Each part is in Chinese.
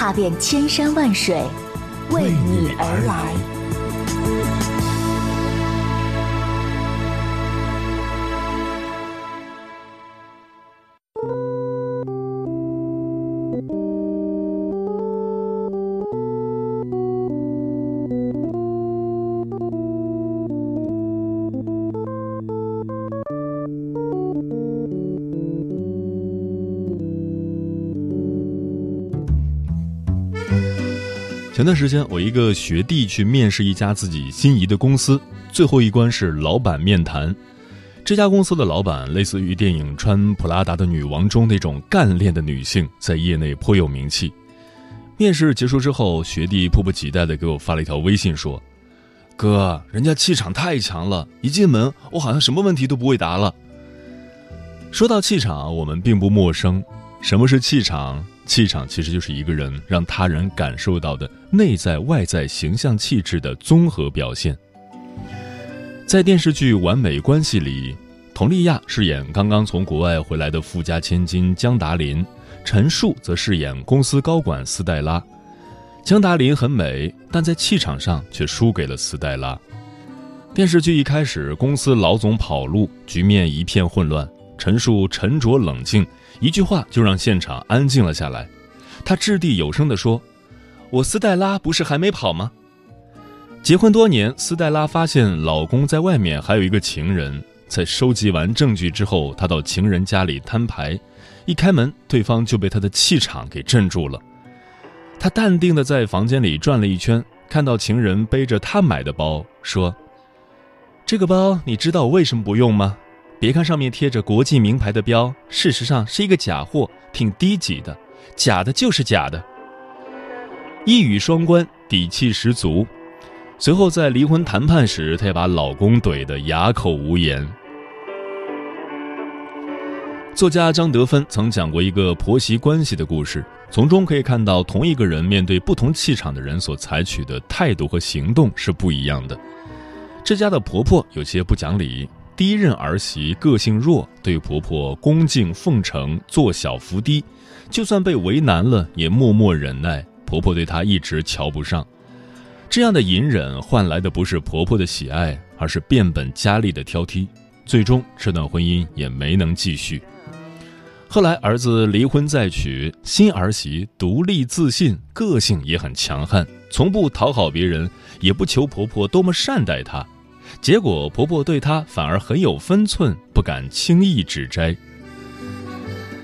踏遍千山万水，为你而来。前段时间，我一个学弟去面试一家自己心仪的公司，最后一关是老板面谈。这家公司的老板类似于电影《穿普拉达的女王》中那种干练的女性，在业内颇有名气。面试结束之后，学弟迫不及待地给我发了一条微信说：“哥，人家气场太强了，一进门我好像什么问题都不会答了。”说到气场，我们并不陌生。什么是气场？气场其实就是一个人让他人感受到的内在外在形象气质的综合表现。在电视剧《完美关系》里，佟丽娅饰演刚刚从国外回来的富家千金江达林，陈数则饰演公司高管斯黛拉。江达林很美，但在气场上却输给了斯黛拉。电视剧一开始，公司老总跑路，局面一片混乱，陈数沉着冷静。一句话就让现场安静了下来，他掷地有声地说：“我斯黛拉不是还没跑吗？”结婚多年，斯黛拉发现老公在外面还有一个情人。在收集完证据之后，她到情人家里摊牌，一开门，对方就被她的气场给镇住了。她淡定地在房间里转了一圈，看到情人背着她买的包，说：“这个包你知道为什么不用吗？”别看上面贴着国际名牌的标，事实上是一个假货，挺低级的。假的就是假的。一语双关，底气十足。随后在离婚谈判时，她也把老公怼得哑口无言。作家张德芬曾讲过一个婆媳关系的故事，从中可以看到，同一个人面对不同气场的人所采取的态度和行动是不一样的。这家的婆婆有些不讲理。第一任儿媳个性弱，对婆婆恭敬奉承，做小伏低，就算被为难了，也默默忍耐。婆婆对她一直瞧不上，这样的隐忍换来的不是婆婆的喜爱，而是变本加厉的挑剔。最终，这段婚姻也没能继续。后来，儿子离婚再娶，新儿媳独立自信，个性也很强悍，从不讨好别人，也不求婆婆多么善待她。结果婆婆对她反而很有分寸，不敢轻易指摘。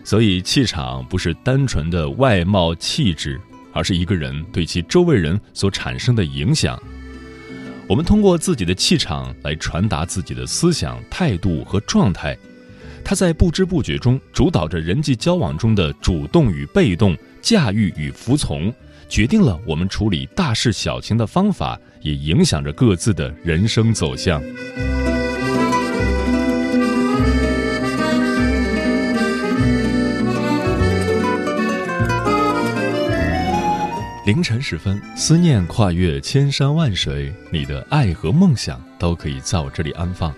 所以气场不是单纯的外貌气质，而是一个人对其周围人所产生的影响。我们通过自己的气场来传达自己的思想、态度和状态，它在不知不觉中主导着人际交往中的主动与被动、驾驭与服从。决定了我们处理大事小情的方法，也影响着各自的人生走向。凌晨时分，思念跨越千山万水，你的爱和梦想都可以在我这里安放。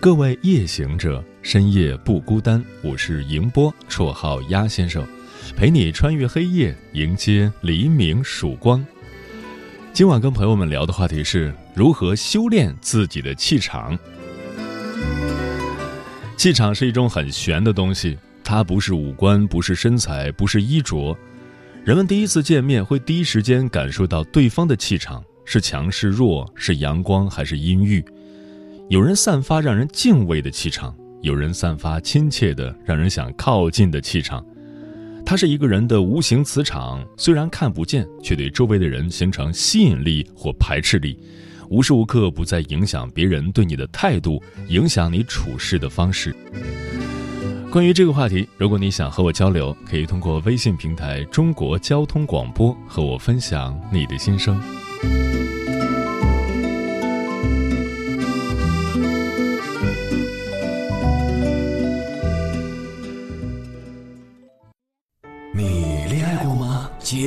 各位夜行者，深夜不孤单。我是迎波，绰号鸭先生。陪你穿越黑夜，迎接黎明曙光。今晚跟朋友们聊的话题是如何修炼自己的气场。气场是一种很玄的东西，它不是五官，不是身材，不是衣着。人们第一次见面会第一时间感受到对方的气场是强是弱，是阳光还是阴郁。有人散发让人敬畏的气场，有人散发亲切的让人想靠近的气场。它是一个人的无形磁场，虽然看不见，却对周围的人形成吸引力或排斥力，无时无刻不在影响别人对你的态度，影响你处事的方式。关于这个话题，如果你想和我交流，可以通过微信平台“中国交通广播”和我分享你的心声。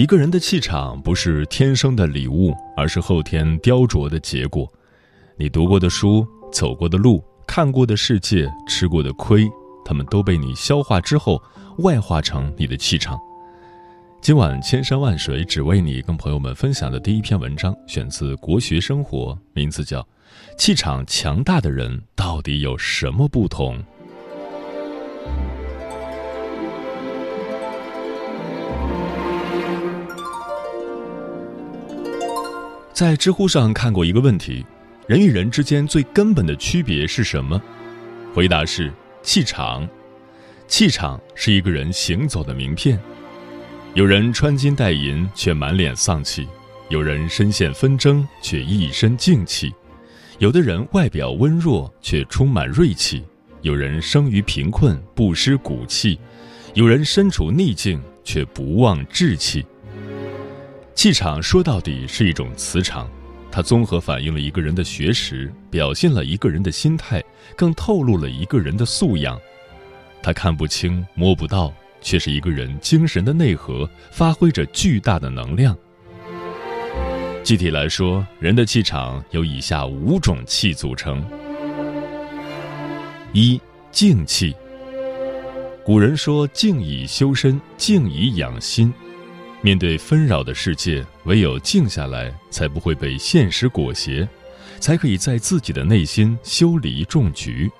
一个人的气场不是天生的礼物，而是后天雕琢的结果。你读过的书、走过的路、看过的世界、吃过的亏，他们都被你消化之后，外化成你的气场。今晚千山万水只为你，跟朋友们分享的第一篇文章，选自《国学生活》，名字叫《气场强大的人到底有什么不同》。在知乎上看过一个问题：人与人之间最根本的区别是什么？回答是气场。气场是一个人行走的名片。有人穿金戴银却满脸丧气，有人身陷纷争却一身静气，有的人外表温弱却充满锐气，有人生于贫困不失骨气，有人身处逆境却不忘志气。气场说到底是一种磁场，它综合反映了一个人的学识，表现了一个人的心态，更透露了一个人的素养。它看不清、摸不到，却是一个人精神的内核，发挥着巨大的能量。具体来说，人的气场由以下五种气组成：一、静气。古人说：“静以修身，静以养心。”面对纷扰的世界，唯有静下来，才不会被现实裹挟，才可以在自己的内心修篱种菊。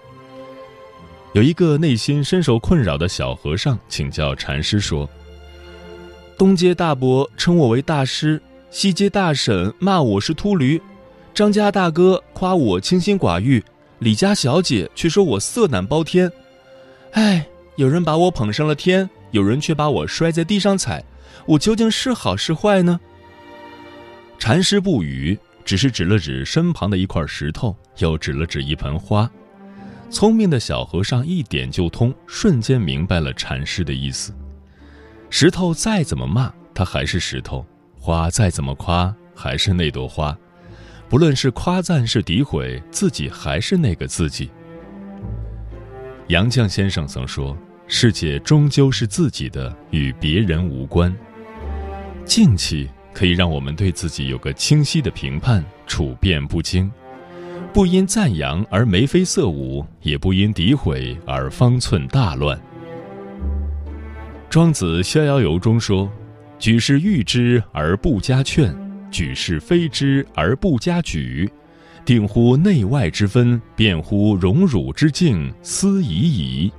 有一个内心深受困扰的小和尚请教禅师说：“东街大伯称我为大师，西街大婶骂我是秃驴，张家大哥夸我清心寡欲，李家小姐却说我色胆包天。哎，有人把我捧上了天，有人却把我摔在地上踩。”我究竟是好是坏呢？禅师不语，只是指了指身旁的一块石头，又指了指一盆花。聪明的小和尚一点就通，瞬间明白了禅师的意思。石头再怎么骂，它还是石头；花再怎么夸，还是那朵花。不论是夸赞是诋毁，自己还是那个自己。杨绛先生曾说：“世界终究是自己的，与别人无关。”静气可以让我们对自己有个清晰的评判，处变不惊，不因赞扬而眉飞色舞，也不因诋毁而方寸大乱。庄子《逍遥游》中说：“举世誉之而不加劝，举世非之而不加沮，定乎内外之分，辨乎荣辱之境，思已矣。”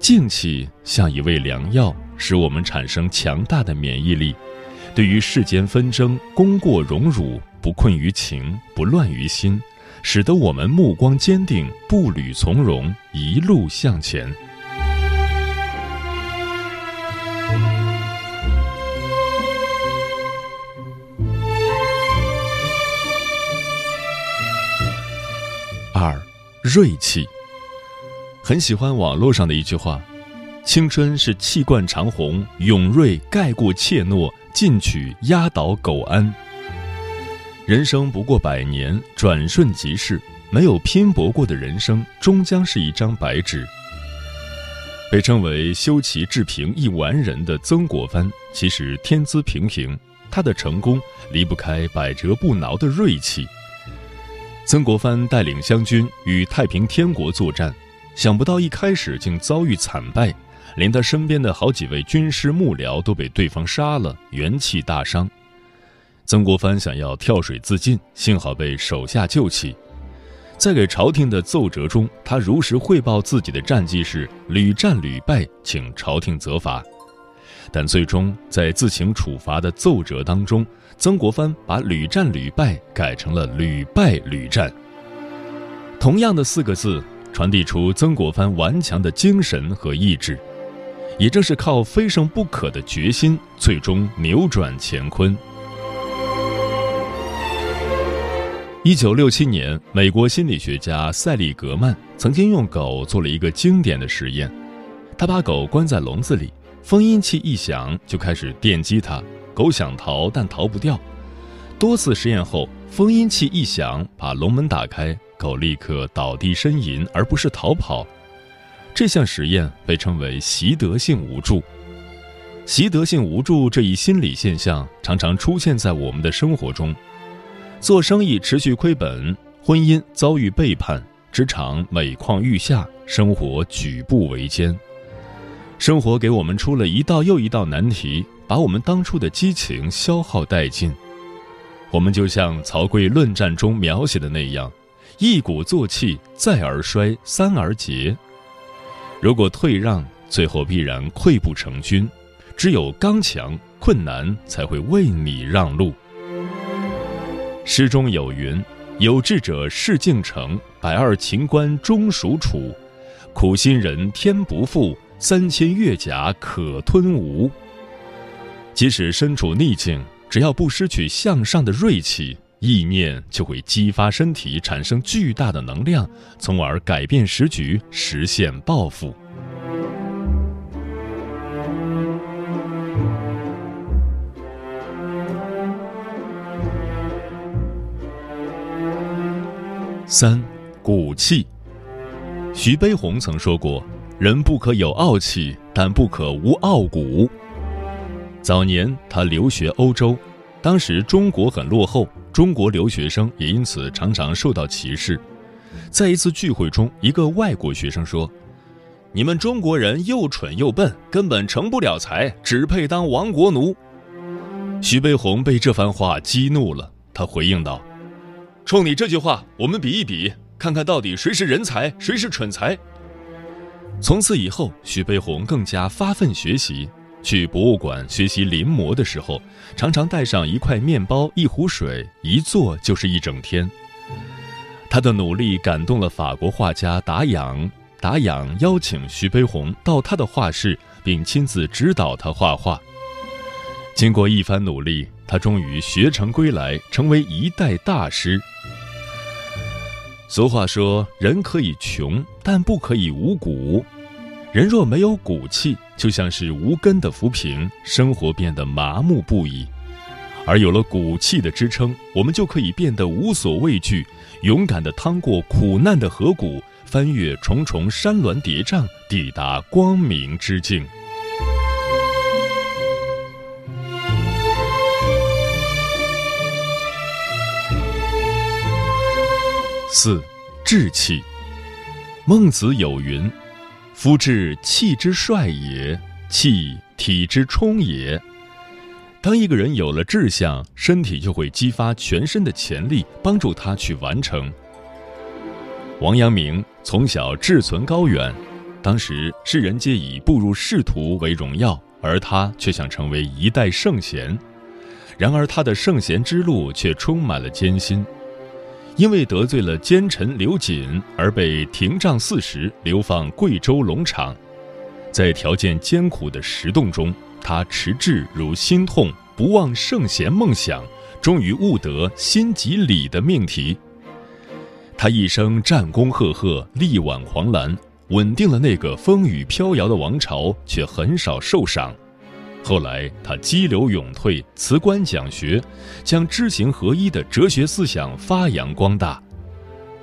静气像一味良药。使我们产生强大的免疫力，对于世间纷争、功过荣辱，不困于情，不乱于心，使得我们目光坚定，步履从容，一路向前。二，锐气。很喜欢网络上的一句话。青春是气贯长虹，勇锐盖过怯懦，进取压倒苟安。人生不过百年，转瞬即逝，没有拼搏过的人生，终将是一张白纸。被称为“修齐治平一完人”的曾国藩，其实天资平平，他的成功离不开百折不挠的锐气。曾国藩带领湘军与太平天国作战，想不到一开始竟遭遇惨败，连他身边的好几位军师幕僚都被对方杀了，元气大伤。曾国藩想要跳水自尽，幸好被手下救起。在给朝廷的奏折中，他如实汇报自己的战绩是屡战屡败，请朝廷责罚。但最终在自请处罚的奏折当中，曾国藩把屡战屡败改成了屡败屡战。同样的四个字，传递出曾国藩顽强的精神和意志。也正是靠非胜不可的决心，最终扭转乾坤。一九六七年，美国心理学家塞利格曼曾经用狗做了一个经典的实验。他把狗关在笼子里，封音器一响就开始电击它，狗想逃但逃不掉。多次实验后，封音器一响，把笼门打开，狗立刻倒地呻吟，而不是逃跑。这项实验被称为习得性无助。习得性无助这一心理现象常常出现在我们的生活中。做生意持续亏本，婚姻遭遇背叛，职场每况愈下，生活举步维艰。生活给我们出了一道又一道难题，把我们当初的激情消耗殆尽。我们就像曹刿论战中描写的那样，一鼓作气，再而衰，三而竭。如果退让，最后必然溃不成军。只有刚强，困难才会为你让路。诗中有云：“有志者事竟成，百二秦关终属楚。苦心人天不负，三千越甲可吞吴。”即使身处逆境，只要不失去向上的锐气，意念就会激发身体产生巨大的能量，从而改变时局，实现抱负。三，骨气。徐悲鸿曾说过：“人不可有傲气，但不可无傲骨。”早年他留学欧洲，当时中国很落后，中国留学生也因此常常受到歧视。在一次聚会中，一个外国学生说：“你们中国人又蠢又笨，根本成不了才，只配当亡国奴。”徐悲鸿被这番话激怒了，他回应道。冲你这句话，我们比一比，看看到底谁是人才，谁是蠢材。从此以后，徐悲鸿更加发奋学习。去博物馆学习临摹的时候，常常带上一块面包、一壶水，一坐就是一整天。他的努力感动了法国画家达仰，达仰邀请徐悲鸿到他的画室，并亲自指导他画画。经过一番努力。他终于学成归来，成为一代大师。俗话说：“人可以穷，但不可以无骨。人若没有骨气，就像是无根的浮萍，生活变得麻木不已。而有了骨气的支撑，我们就可以变得无所畏惧，勇敢地趟过苦难的河谷，翻越重重山峦叠嶂，抵达光明之境。”四，志气。孟子有云：“夫志，气之帅也；气，体之充也。”当一个人有了志向，身体就会激发全身的潜力，帮助他去完成。王阳明从小志存高远，当时世人皆以步入仕途为荣耀，而他却想成为一代圣贤。然而，他的圣贤之路却充满了艰辛。因为得罪了奸臣刘瑾而被廷杖四十，流放贵州龙场。在条件艰苦的石洞中，他持志如心痛，不忘圣贤梦想，终于悟得心即理的命题。他一生战功赫赫，力挽狂澜，稳定了那个风雨飘摇的王朝，却很少受赏。后来，他激流勇退，辞官讲学，将知行合一的哲学思想发扬光大。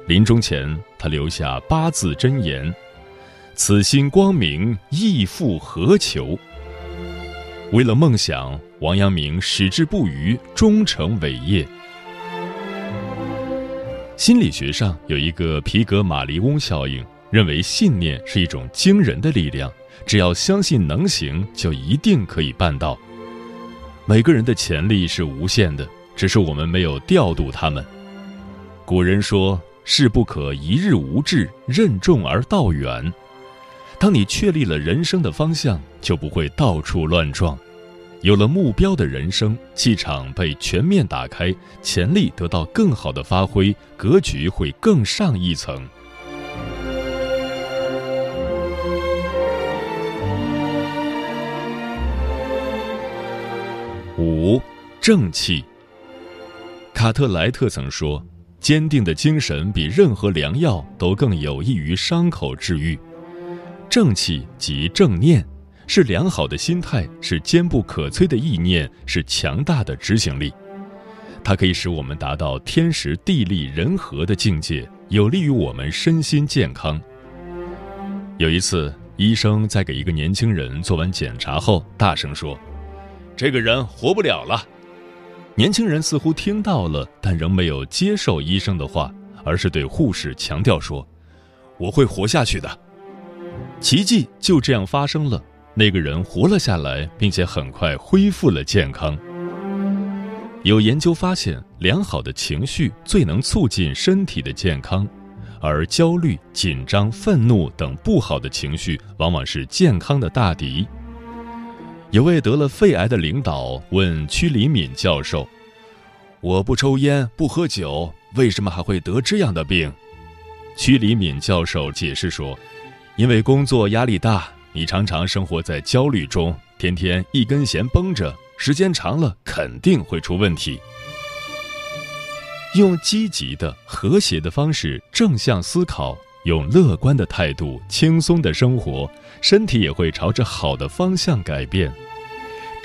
临终前，他留下八字真言：“此心光明，亦复何求？”为了梦想，王阳明矢志不渝，终成伟业。心理学上有一个皮格马利翁效应，认为信念是一种惊人的力量，只要相信能行，就一定可以办到。每个人的潜力是无限的，只是我们没有调度他们。古人说：“事不可一日无志，任重而道远。”当你确立了人生的方向，就不会到处乱撞。有了目标的人生，气场被全面打开，潜力得到更好的发挥，格局会更上一层。五，正气。卡特莱特曾说：“坚定的精神比任何良药都更有益于伤口治愈。”正气即正念，是良好的心态，是坚不可摧的意念，是强大的执行力。它可以使我们达到天时地利人和的境界，有利于我们身心健康。有一次，医生在给一个年轻人做完检查后，大声说：“这个人活不了了。”年轻人似乎听到了，但仍没有接受医生的话，而是对护士强调说：“我会活下去的。”奇迹就这样发生了，那个人活了下来，并且很快恢复了健康。有研究发现，良好的情绪最能促进身体的健康，而焦虑、紧张、愤怒等不好的情绪往往是健康的大敌。有位得了肺癌的领导问屈黎敏教授：“我不抽烟，不喝酒，为什么还会得这样的病？”屈黎敏教授解释说。因为工作压力大，你常常生活在焦虑中，天天一根弦绷着，时间长了肯定会出问题。用积极的、和谐的方式正向思考，用乐观的态度轻松的生活，身体也会朝着好的方向改变。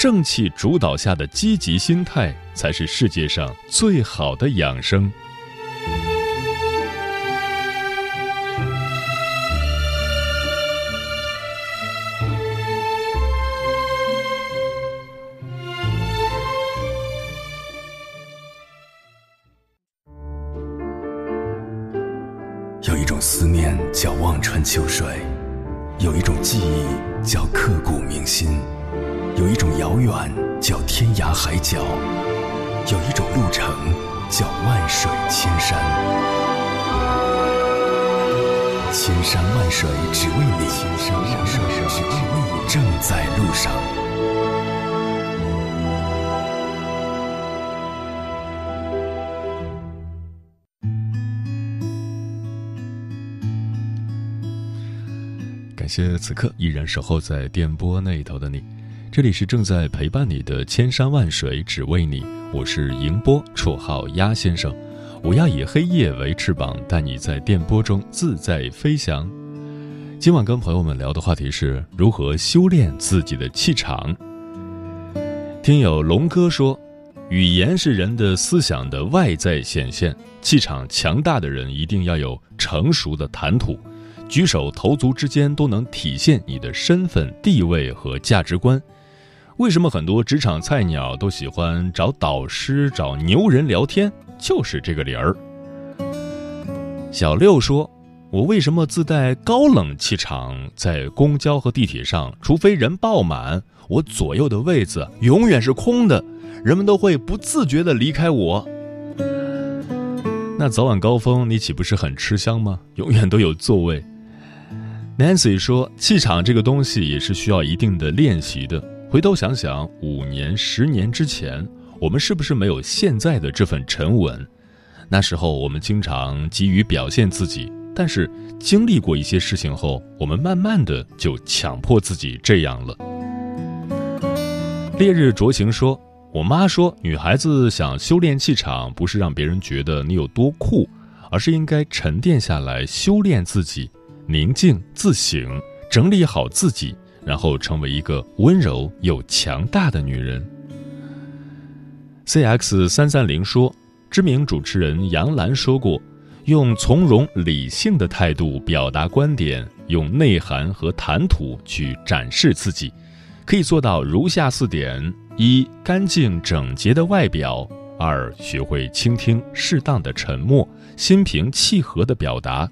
正气主导下的积极心态，才是世界上最好的养生。有一种思念叫望穿秋水，有一种记忆叫刻骨铭心，有一种遥远叫天涯海角，有一种路程叫万水千山。千山万水只为你，千山万水只为你，正在路上。感谢此刻依然守候在电波那一头的你，这里是正在陪伴你的千山万水只为你，我是迎波，绰号鸭先生，我要以黑夜为翅膀，带你在电波中自在飞翔。今晚跟朋友们聊的话题是如何修炼自己的气场。听友龙哥说，语言是人的思想的外在显现，气场强大的人一定要有成熟的谈吐。举手投足之间都能体现你的身份地位和价值观。为什么很多职场菜鸟都喜欢找导师、找牛人聊天？就是这个理儿。小六说：“我为什么自带高冷气场？在公交和地铁上，除非人爆满，我左右的位子永远是空的，人们都会不自觉地离开我。那早晚高峰，你岂不是很吃香吗？永远都有座位。” Nancy 说：“气场这个东西也是需要一定的练习的。回头想想，五年、十年之前，我们是不是没有现在的这份沉稳？那时候我们经常急于表现自己，但是经历过一些事情后，我们慢慢的就强迫自己这样了。”烈日灼情说：“我妈说，女孩子想修炼气场，不是让别人觉得你有多酷，而是应该沉淀下来修炼自己。”宁静自省，整理好自己，然后成为一个温柔又强大的女人。C X 三三零说，知名主持人杨澜说过，用从容理性的态度表达观点，用内涵和谈吐去展示自己，可以做到如下四点：一、干净整洁的外表；二、学会倾听，适当的沉默，心平气和的表达；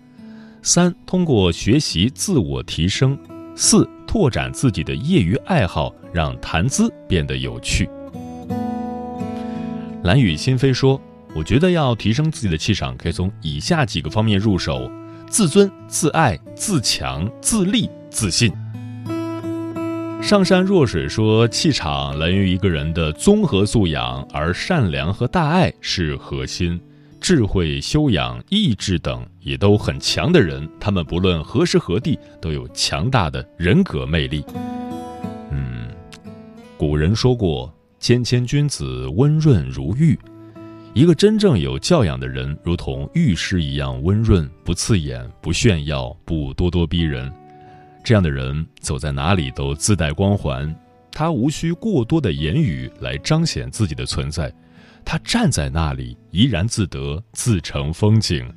三、通过学习自我提升；四、拓展自己的业余爱好，让谈资变得有趣。蓝雨心扉说。我觉得要提升自己的气场，可以从以下几个方面入手：自尊、自爱、自强、自立、自信。上善若水说，气场来源于一个人的综合素养，而善良和大爱是核心。智慧、修养、意志等也都很强的人，他们不论何时何地都有强大的人格魅力。嗯，古人说过：“谦谦君子，温润如玉。”一个真正有教养的人，如同玉石一样温润，不刺眼，不炫耀，不咄咄逼人。这样的人走在哪里都自带光环，他无需过多的言语来彰显自己的存在，他站在那里怡然自得，自成风景。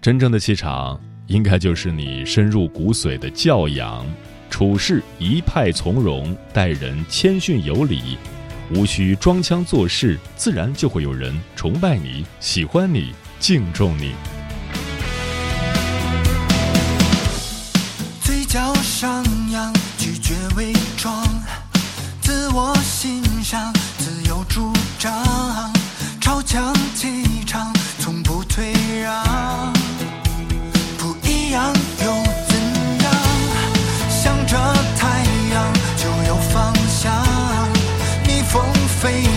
真正的气场，应该就是你深入骨髓的教养，处事一派从容，待人谦逊有礼。无需装腔作势，自然就会有人崇拜你、喜欢你、敬重你。嘴角上扬，拒绝伪装，自我欣赏，自由主张，超强气场，从不退让，不一样又怎样？向着太阳就有方向，逆风飞扬。